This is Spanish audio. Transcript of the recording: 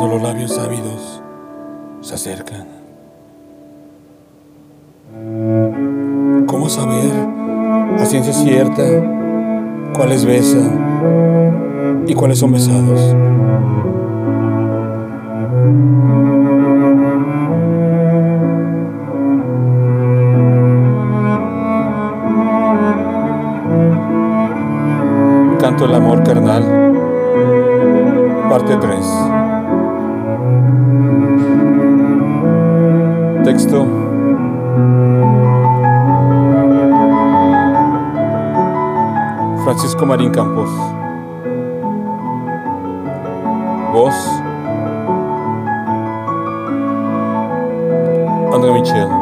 sabios ávidos se acercan. ¿Cómo saber a ciencia cierta cuáles besan y cuáles son besados? Canto el amor carnal, parte 3. Texto. Francisco Marín Campos. Voz. André Michel.